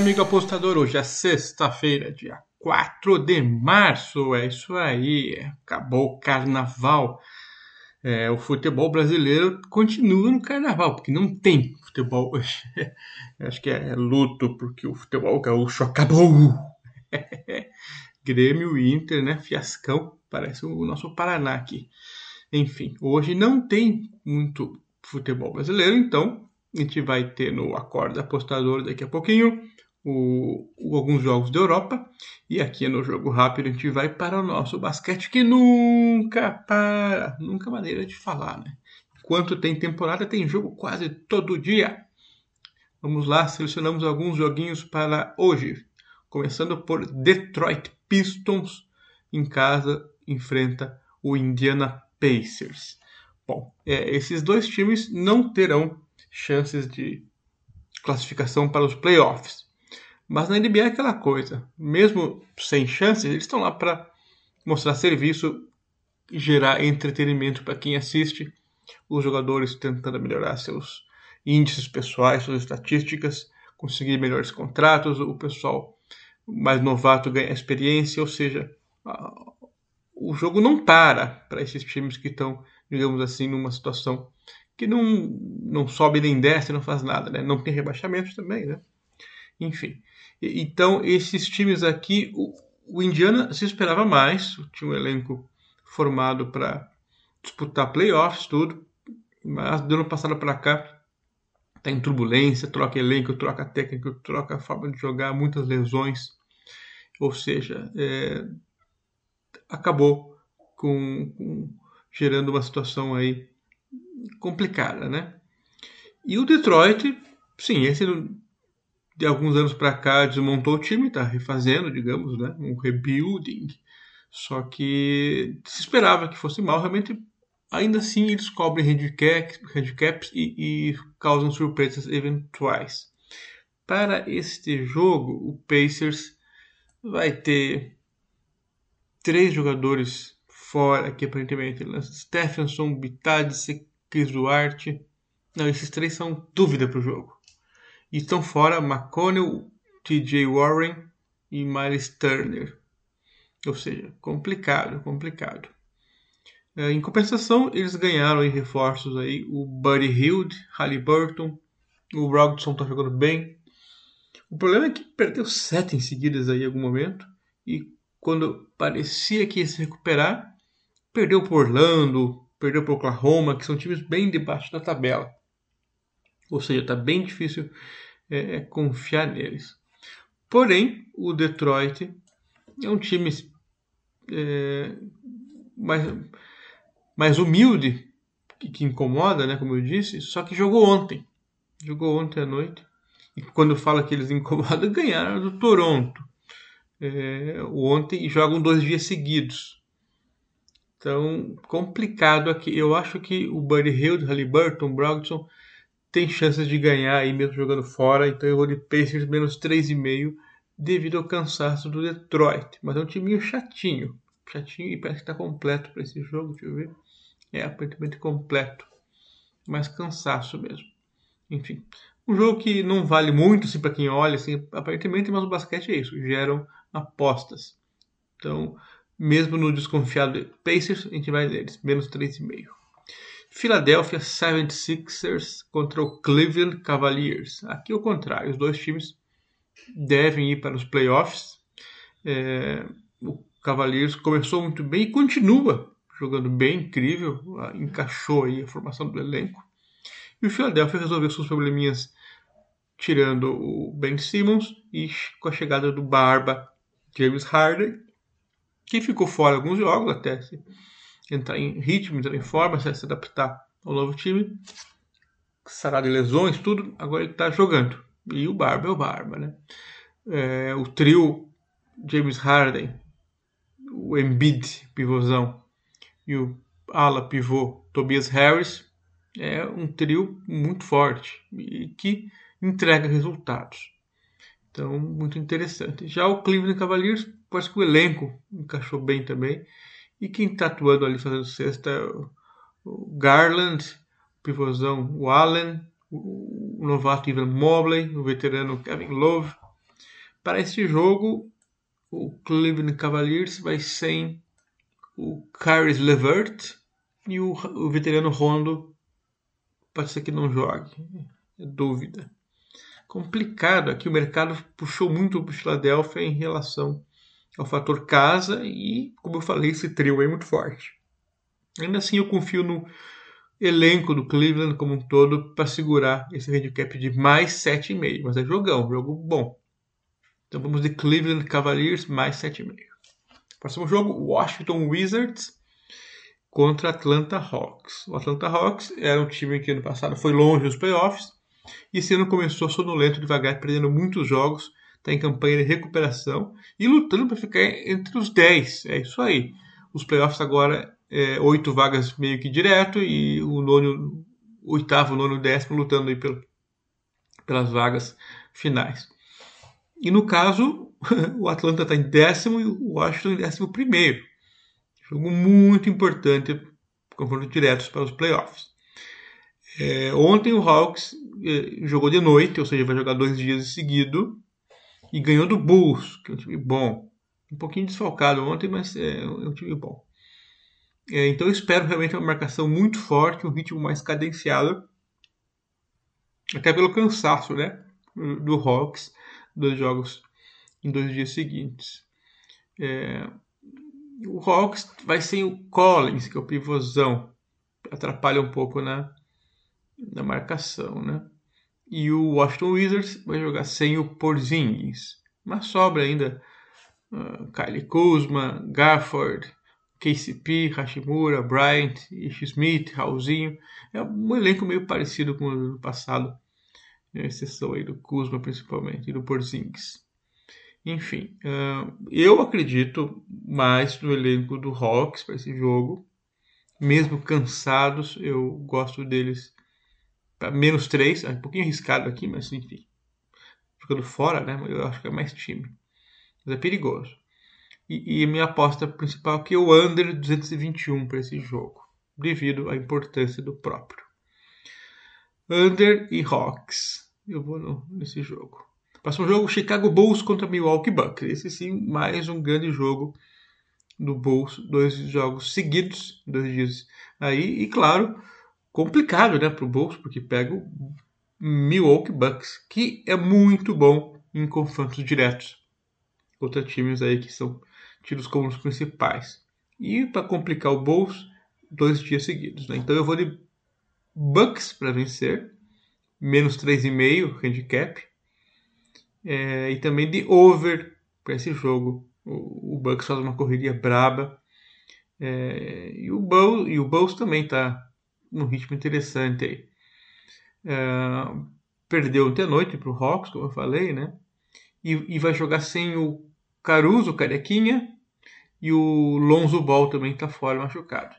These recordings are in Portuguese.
amigo apostador. Hoje é sexta-feira, dia 4 de março. É isso aí. Acabou o carnaval. É, o futebol brasileiro continua no carnaval, porque não tem futebol hoje. Acho que é luto, porque o futebol gaúcho acabou. Grêmio e Inter, né? Fiascão. Parece o nosso Paraná aqui. Enfim, hoje não tem muito futebol brasileiro, então a gente vai ter no Acorda Apostador daqui a pouquinho o, o, alguns jogos da Europa. E aqui no Jogo Rápido a gente vai para o nosso basquete que nunca para. Nunca maneira de falar, né? Enquanto tem temporada, tem jogo quase todo dia. Vamos lá, selecionamos alguns joguinhos para hoje. Começando por Detroit Pistons em casa enfrenta o Indiana Pacers. Bom, é, esses dois times não terão chances de classificação para os playoffs. Mas na NBA é aquela coisa, mesmo sem chances, eles estão lá para mostrar serviço gerar entretenimento para quem assiste, os jogadores tentando melhorar seus índices pessoais, suas estatísticas, conseguir melhores contratos, o pessoal mais novato ganha experiência, ou seja, o jogo não para para esses times que estão, digamos assim, numa situação que não, não sobe nem desce, não faz nada, né? Não tem rebaixamento também, né? Enfim. Então, esses times aqui, o, o Indiana se esperava mais, tinha um elenco formado para disputar playoffs, tudo, mas do ano passado para cá tá em turbulência, troca elenco, troca técnico, troca forma de jogar, muitas lesões, ou seja, é, acabou com, com, gerando uma situação aí complicada, né? E o Detroit, sim, esse de alguns anos para cá desmontou o time, está refazendo, digamos, né? Um rebuilding. Só que se esperava que fosse mal, realmente ainda assim eles cobrem handicaps, handicaps e, e causam surpresas eventuais. Para este jogo, o Pacers vai ter três jogadores fora aqui aparentemente. Stephenson, Bitadze, Chris Duarte. Não, esses três são dúvida para o jogo. Estão fora McConnell, TJ Warren e Miles Turner. Ou seja, complicado, complicado. É, em compensação, eles ganharam em reforços aí o Buddy Hield, Halliburton, o Brogdon está jogando bem. O problema é que perdeu sete em seguidas aí em algum momento e quando parecia que ia se recuperar, perdeu por Orlando, perdeu para Oklahoma, que são times bem debaixo da tabela. Ou seja, está bem difícil é, é, confiar neles. Porém, o Detroit é um time é, mais, mais humilde, que, que, incomoda, né, como eu disse, só que jogou ontem. Jogou ontem à noite. E quando fala que eles incomodam, ganharam do Toronto é, ontem e jogam dois dias seguidos. Então, complicado aqui. Eu acho que o Buddy Hield, Halliburton, Brogdon tem chances de ganhar aí mesmo jogando fora. Então eu vou de Pacers menos 3,5 devido ao cansaço do Detroit. Mas é um time chatinho. Chatinho e parece que está completo para esse jogo. Deixa eu ver. É aparentemente completo. Mas cansaço mesmo. Enfim. Um jogo que não vale muito assim, para quem olha, assim, aparentemente, mas o basquete é isso. Geram apostas. Então, mesmo no desconfiado Pacers, a gente vai neles, menos 3,5. Philadelphia 76ers contra o Cleveland Cavaliers. Aqui é o contrário, os dois times devem ir para os playoffs. É, o Cavaliers começou muito bem e continua jogando bem, incrível, encaixou aí a formação do elenco. E o Philadelphia resolveu seus probleminhas tirando o Ben Simmons e com a chegada do Barba James Harden que ficou fora alguns jogos até se entrar em ritmo, entrar em forma, se adaptar ao novo time, sarar de lesões, tudo, agora ele está jogando. E o Barba é o Barba, né? É, o trio James Harden, o Embiid, pivôzão, e o ala pivô Tobias Harris é um trio muito forte e que entrega resultados. Então, muito interessante. Já o Cleveland Cavaliers, parece que o elenco encaixou bem também. E quem está atuando ali fazendo sexta é o Garland, o pivôzão o Allen, o novato Ivan Mobley, o veterano Kevin Love. Para este jogo, o Cleveland Cavaliers vai sem o Caris Levert e o, o veterano Rondo pode ser que não jogue. É dúvida. Complicado aqui, o mercado puxou muito para o Philadelphia em relação ao fator casa e, como eu falei, esse trio é muito forte. Ainda assim, eu confio no elenco do Cleveland como um todo para segurar esse handicap de mais 7,5. Mas é jogão, jogo bom. Então vamos de Cleveland Cavaliers mais 7,5. Próximo jogo, Washington Wizards contra Atlanta Hawks. O Atlanta Hawks era um time que ano passado foi longe dos playoffs e esse ano começou sonolento devagar, perdendo muitos jogos, está em campanha de recuperação e lutando para ficar entre os 10. É isso aí. Os playoffs agora é, oito vagas meio que direto e o nono, oitavo, nono, décimo lutando aí pelo, pelas vagas finais. E no caso, o Atlanta está em décimo e o Washington em décimo primeiro. Jogo muito importante, confronto diretos para os playoffs. É, ontem o Hawks é, jogou de noite, ou seja, vai jogar dois dias em seguida, e ganhou do Bulls, que é um time bom. Um pouquinho desfalcado ontem, mas é, é um time bom. É, então eu espero realmente uma marcação muito forte, um ritmo mais cadenciado, até pelo cansaço né, do Hawks, dos jogos em dois dias seguintes. É, o Hawks vai sem o Collins, que é o pivôzão, atrapalha um pouco na, na marcação, né? E o Washington Wizards vai jogar sem o Porzingis, mas sobra ainda uh, Kylie Kuzma, Gafford, KCP, Hashimura, Bryant, Ish Smith, Raulzinho. É um elenco meio parecido com o ano passado, a exceção aí do Kuzma principalmente e do Porzingis. Enfim, uh, eu acredito mais no elenco do Hawks para esse jogo. Mesmo cansados, eu gosto deles para menos 3. É um pouquinho arriscado aqui, mas enfim. Ficando fora, né? Eu acho que é mais time. Mas é perigoso. E, e minha aposta principal é o under 221 para esse jogo, devido à importância do próprio. Under e Hawks. Eu vou no, nesse jogo. Próximo jogo, Chicago Bulls contra Milwaukee Bucks. Esse sim, mais um grande jogo do Bulls. Dois jogos seguidos, dois dias aí. E claro, complicado né, para o Bulls, porque pega o Milwaukee Bucks, que é muito bom em confrontos diretos contra times aí que são tidos como os principais. E para complicar o Bulls, dois dias seguidos. Né? Então eu vou de Bucks para vencer, menos 3,5 handicap. É, e também de over para esse jogo. O, o, Bucks faz uma correria braba. É, e, o Bulls, e o Bulls também está num ritmo interessante aí. É, perdeu ontem à noite para o Hawks, como eu falei, né? E, e vai jogar sem o Caruso, Carequinha, e o Lonzo Ball também está fora, machucado.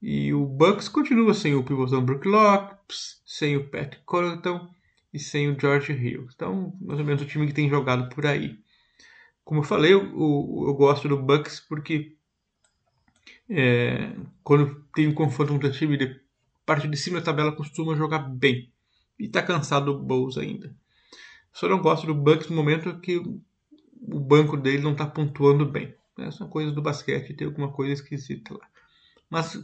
E o Bucks continua sem o pivôzão Brook Lopes, sem o Pat Connaughton e sem o George Hill. Então, mais ou menos o time que tem jogado por aí. Como eu falei, eu, eu, eu gosto do Bucks porque é, quando tem um confronto contra time de parte de cima da tabela costuma jogar bem. E está cansado do Bulls ainda. Só não gosto do Bucks no momento que o banco dele não está pontuando bem. Essa coisa do basquete tem alguma coisa esquisita lá. Mas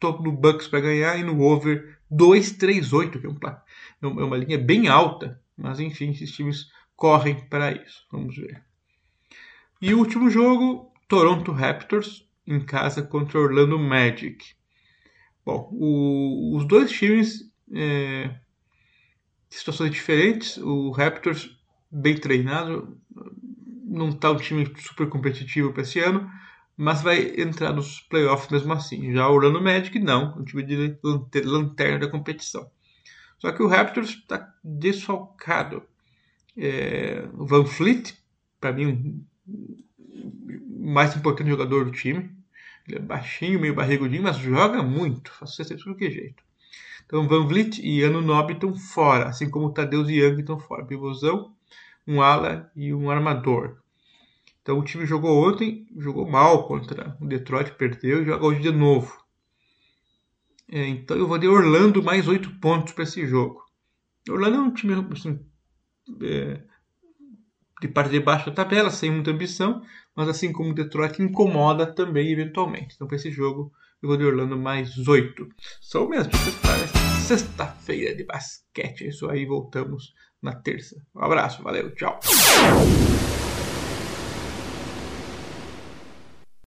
tô no Bucks para ganhar e no over 238, que é, é, um, é uma linha bem alta. Mas enfim, esses times correm para isso. Vamos ver. E o último jogo, Toronto Raptors em casa contra Orlando Magic. Bom, o, os dois times é, situações diferentes. O Raptors bem treinado, não está um time super competitivo para esse ano, mas vai entrar nos playoffs mesmo assim. Já o Orlando Magic não, um time de lanterna da competição. Só que o Raptors está desfalcado. É, o Van Fleet, para mim, o mais importante jogador do time. Ele é baixinho, meio barrigudinho, mas joga muito. Faz de tudo que é jeito. Então, Van Vliet e Ano Nobre estão fora, assim como o Tadeu e Young estão fora. Pivôzão um ala e um armador. Então o time jogou ontem, jogou mal contra o Detroit, perdeu e joga hoje de novo. É, então eu vou de Orlando mais 8 pontos para esse jogo. Orlando é um time assim, é, de parte de baixo da tabela, sem muita ambição, mas assim como Detroit incomoda também eventualmente. Então, para esse jogo, eu vou de Orlando mais 8. São minhas dicas para sexta-feira de basquete. É isso aí, voltamos na terça. Um abraço, valeu, tchau.